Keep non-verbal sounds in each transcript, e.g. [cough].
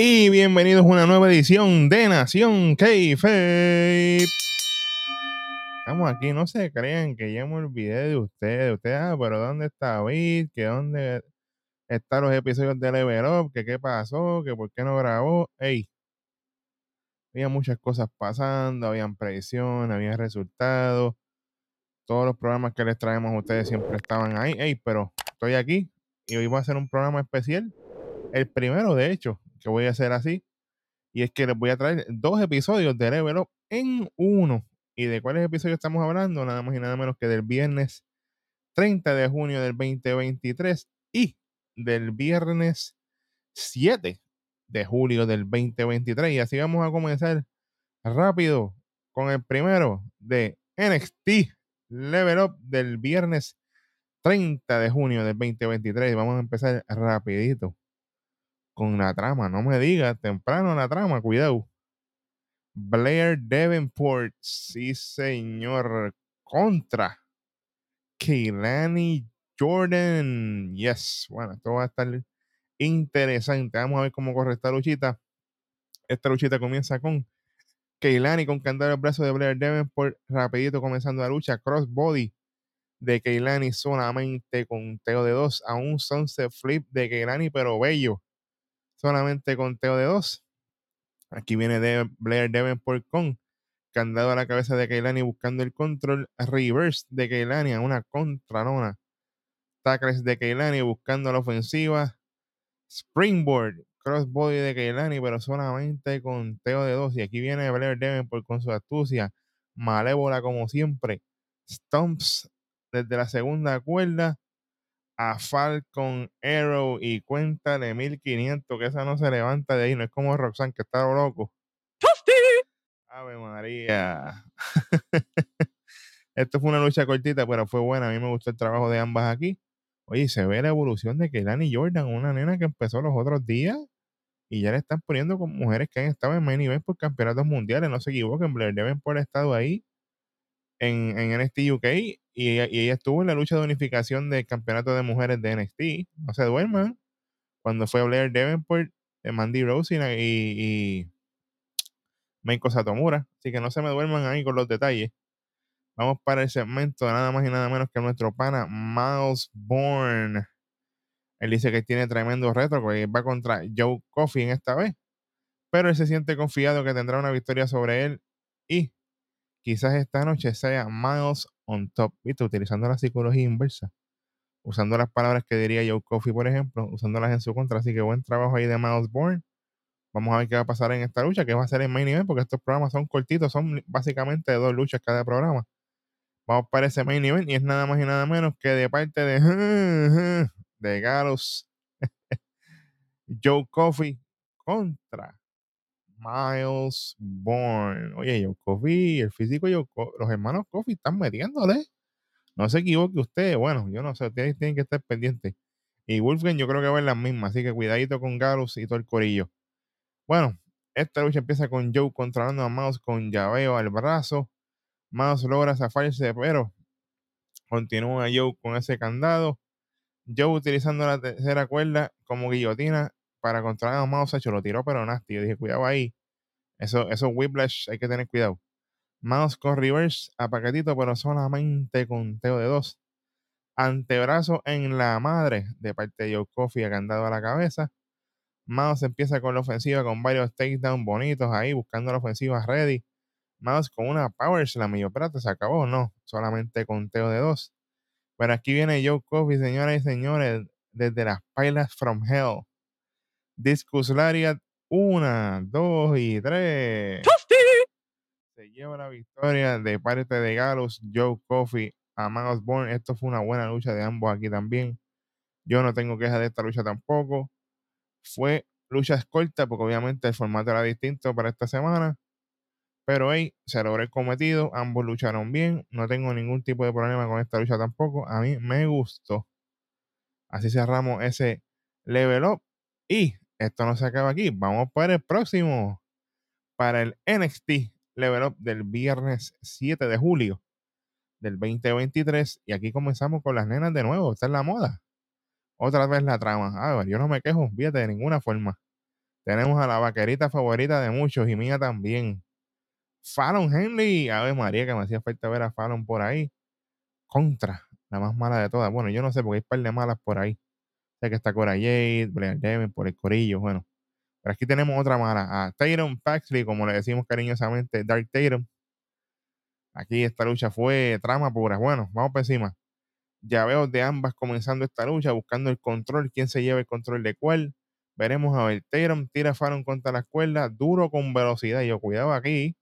Y bienvenidos a una nueva edición de Nación Keife. Estamos aquí, no se crean que ya me olvidé de ustedes. Ustedes, ah, pero ¿dónde está David? ¿Que dónde están los episodios de Level Up? ¿Que qué pasó? ¿Que por qué no grabó? Ey, había muchas cosas pasando, habían predicciones, había resultados. Todos los programas que les traemos a ustedes siempre estaban ahí. Ey, pero estoy aquí y hoy voy a hacer un programa especial. El primero, de hecho, que voy a hacer así. Y es que les voy a traer dos episodios de Level Up en uno. ¿Y de cuáles episodios estamos hablando? Nada más y nada menos que del viernes 30 de junio del 2023 y del viernes 7 de julio del 2023. Y así vamos a comenzar rápido con el primero de NXT Level Up del viernes 30 de junio del 2023. Vamos a empezar rapidito con la trama. No me digas, temprano la trama, cuidado. Blair Davenport, sí señor, contra Keilani Jordan. Yes, bueno, esto va a estar interesante. Vamos a ver cómo corre esta luchita. Esta luchita comienza con Keilani con candado el brazo de Blair Davenport. Rapidito comenzando la lucha. Crossbody de Keilani solamente con teo de dos. A un sunset flip de Keilani, pero bello solamente conteo de dos. Aquí viene de Blair Davenport con candado a la cabeza de Keilani buscando el control. Reverse de Keilani a una contralona. Tackles de Keilani buscando la ofensiva. Springboard, crossbody de Keilani, pero solamente conteo de dos. Y aquí viene Blair Davenport con su astucia malévola como siempre. Stomps desde la segunda cuerda a Falcon Arrow y cuenta de 1500, que esa no se levanta de ahí, no es como Roxanne que está loco. Ave María. [laughs] Esto fue una lucha cortita, pero fue buena. A mí me gustó el trabajo de ambas aquí. Oye, se ve la evolución de Keilani Jordan, una nena que empezó los otros días y ya le están poniendo con mujeres que han estado en main event por campeonatos mundiales. No se equivoquen, Blair deben por estado ahí en, en NXT UK y ella, estuvo en la lucha de unificación del campeonato de mujeres de NXT. No se duerman. Cuando fue Blair Davenport, eh, Mandy Rose y, y, Meiko Satomura. Así que no se me duerman ahí con los detalles. Vamos para el segmento nada más y nada menos que nuestro pana Miles Bourne. Él dice que tiene tremendo reto, porque va contra Joe Coffey en esta vez. Pero él se siente confiado que tendrá una victoria sobre él. Y quizás esta noche sea Miles on top, ¿viste? Utilizando la psicología inversa, usando las palabras que diría Joe Coffey, por ejemplo, usándolas en su contra. Así que buen trabajo ahí de Miles Bourne. Vamos a ver qué va a pasar en esta lucha, qué va a ser en main event, porque estos programas son cortitos, son básicamente dos luchas cada programa. Vamos para ese main event y es nada más y nada menos que de parte de, [laughs] de Gallows, [laughs] Joe Coffey contra Miles Bourne. Oye, Joe Coffey, el físico, Joe los hermanos Coffey están metiéndole. No se equivoque usted. Bueno, yo no sé, ustedes tienen que estar pendientes. Y Wolfgang yo creo que va en las mismas, así que cuidadito con Galus y todo el corillo. Bueno, esta lucha empieza con Joe controlando a Miles con llaveo al brazo. Miles logra zafarse, pero continúa Joe con ese candado. Joe utilizando la tercera cuerda como guillotina para controlar a Mouse, hecho lo tiró, pero nasty. Yo dije, cuidado ahí. Eso, eso whiplash hay que tener cuidado. Mouse con reverse a paquetito, pero solamente con teo de dos. Antebrazo en la madre de parte de Joe Coffey, candado a la cabeza. Mouse empieza con la ofensiva con varios takedowns bonitos ahí, buscando la ofensiva ready. Mouse con una power slam y yo, espérate, se acabó, no, solamente con teo de dos. Pero aquí viene Joe Coffey, señoras y señores, desde las pailas from hell. Discus Lariat, una, dos y tres. Se lleva la victoria de parte de Gallows, Joe Coffey, a Bourne. Esto fue una buena lucha de ambos aquí también. Yo no tengo quejas de esta lucha tampoco. Fue lucha corta porque obviamente el formato era distinto para esta semana. Pero ahí se logró el cometido. Ambos lucharon bien. No tengo ningún tipo de problema con esta lucha tampoco. A mí me gustó. Así cerramos ese level up. Y esto no se acaba aquí. Vamos para el próximo. Para el NXT Level Up del viernes 7 de julio del 2023. Y aquí comenzamos con las nenas de nuevo. Esta es la moda. Otra vez la trama. A ver, yo no me quejo, fíjate, de ninguna forma. Tenemos a la vaquerita favorita de muchos y mía también. Fallon Henley. Ave María, que me hacía falta ver a Fallon por ahí. Contra, la más mala de todas. Bueno, yo no sé porque hay par de malas por ahí. Sé que está Cora Jade, Blair Devin, por el corillo. Bueno, pero aquí tenemos otra mala. A Tatum Paxley, como le decimos cariñosamente, Dark Tatum. Aquí esta lucha fue trama pura. Bueno, vamos por encima. Ya veo de ambas comenzando esta lucha, buscando el control, quién se lleva el control de cuál. Veremos a ver. Tatum tira Fallon contra la cuerda, duro con velocidad. Yo, cuidado aquí.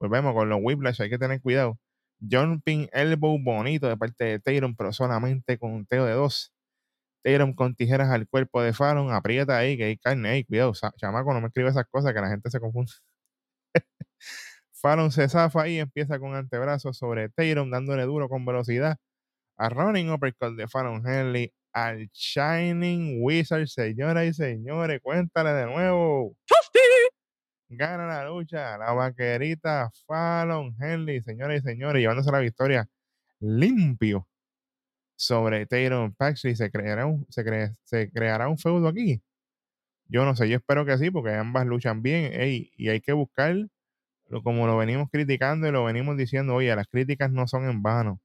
Volvemos con los whiplash, hay que tener cuidado. Jumping elbow bonito de parte de Tatum, pero solamente con un teo de dos. Tatum con tijeras al cuerpo de Fallon, aprieta ahí, que hay carne ahí, cuidado, chamaco, no me escribe esas cosas que la gente se confunde. [laughs] Fallon se zafa ahí, empieza con antebrazos sobre Tatum, dándole duro con velocidad. A running uppercut de Fallon Henley, al Shining Wizard, señoras y señores, cuéntale de nuevo. Gana la lucha, la vaquerita Fallon Henley, señoras y señores, llevándose la victoria limpio sobre Tatum Paxley. ¿Se creará, un, se, ¿Se creará un feudo aquí? Yo no sé, yo espero que sí, porque ambas luchan bien y hay que buscar, como lo venimos criticando y lo venimos diciendo, oye, las críticas no son en vano,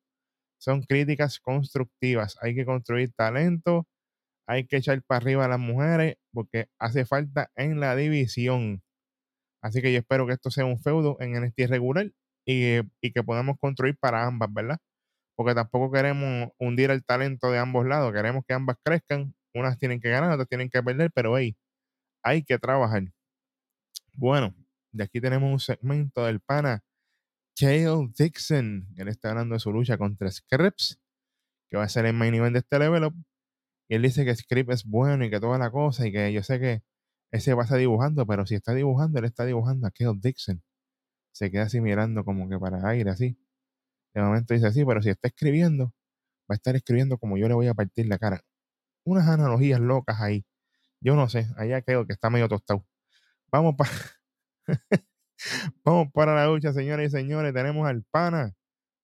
son críticas constructivas. Hay que construir talento, hay que echar para arriba a las mujeres, porque hace falta en la división. Así que yo espero que esto sea un feudo en NXT regular y, y que podamos construir para ambas, ¿verdad? Porque tampoco queremos hundir el talento de ambos lados, queremos que ambas crezcan, unas tienen que ganar, otras tienen que perder, pero hey, hay que trabajar. Bueno, de aquí tenemos un segmento del pana Kale Dixon, él está hablando de su lucha contra Scripps, que va a ser el main event de este level. Y él dice que Scripps es bueno y que toda la cosa, y que yo sé que ese va a estar dibujando, pero si está dibujando, él está dibujando a Kale Dixon. Se queda así mirando como que para aire, así. De momento dice así, pero si está escribiendo, va a estar escribiendo como yo le voy a partir la cara. Unas analogías locas ahí. Yo no sé, allá creo que está medio tostado. Vamos para [laughs] Vamos para la lucha, señores y señores. Tenemos al pana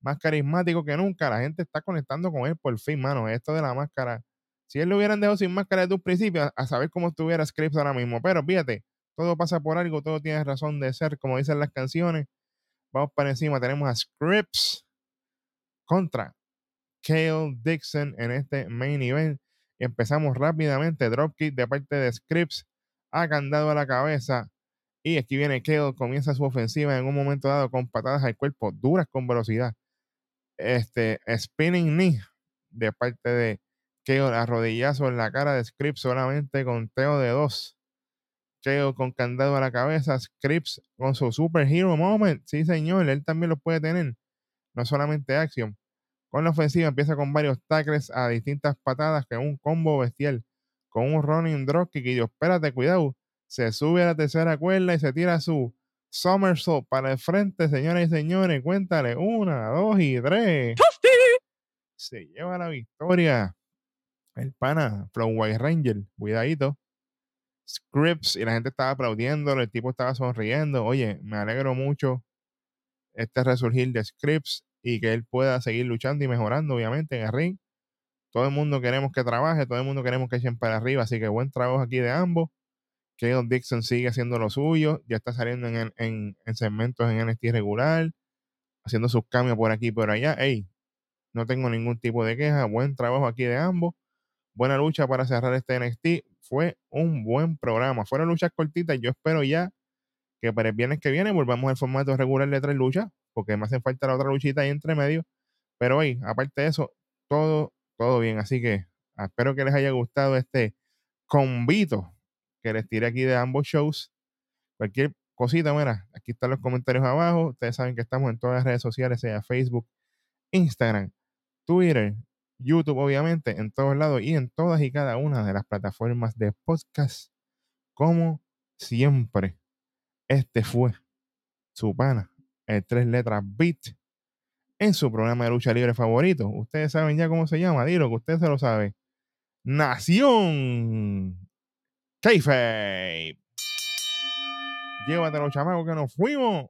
más carismático que nunca. La gente está conectando con él por fin, mano. Esto de la máscara. Si él lo hubieran dejado sin máscara desde un principio, a saber cómo estuviera Scripps ahora mismo. Pero fíjate, todo pasa por algo, todo tiene razón de ser, como dicen las canciones. Vamos para encima. Tenemos a Scripps contra Kale Dixon en este main event. Empezamos rápidamente, dropkick de parte de Scripps, ha candado a la cabeza. Y aquí viene Kale, comienza su ofensiva en un momento dado con patadas al cuerpo, duras con velocidad. Este spinning knee de parte de Kale, arrodillazo en la cara de Scripps solamente con teo de dos. Kale con candado a la cabeza, Scripps con su superhero moment. Sí, señor, él también lo puede tener no solamente acción. Con la ofensiva empieza con varios tackles a distintas patadas que un combo bestial con un running dropkick y yo, espérate, cuidado, se sube a la tercera cuerda y se tira su somersault para el frente, señoras y señores, cuéntale, una, dos y tres. Se lleva la victoria. El pana From White Ranger, cuidadito. Scripts y la gente estaba aplaudiendo, el tipo estaba sonriendo. Oye, me alegro mucho este resurgir de Scripps y que él pueda seguir luchando y mejorando, obviamente, en el ring. Todo el mundo queremos que trabaje, todo el mundo queremos que echen para arriba, así que buen trabajo aquí de ambos. Keon Dixon sigue haciendo lo suyo, ya está saliendo en, en, en segmentos en NXT regular, haciendo sus cambios por aquí y por allá. Hey, no tengo ningún tipo de queja, buen trabajo aquí de ambos. Buena lucha para cerrar este NXT. Fue un buen programa. Fueron luchas cortitas. Yo espero ya que para el viernes que viene volvamos al formato regular de tres luchas porque me hacen falta la otra luchita ahí entre medio. Pero hoy, aparte de eso, todo, todo bien. Así que espero que les haya gustado este convito que les tiré aquí de ambos shows. Cualquier cosita, mira, aquí están los comentarios abajo. Ustedes saben que estamos en todas las redes sociales, sea Facebook, Instagram, Twitter, YouTube, obviamente, en todos lados y en todas y cada una de las plataformas de podcast. Como siempre, este fue su pana, el tres letras Beat en su programa de lucha libre favorito. Ustedes saben ya cómo se llama, dilo que usted se lo sabe. Nación Kayfabe. Llévatelo, chamacos, que nos fuimos.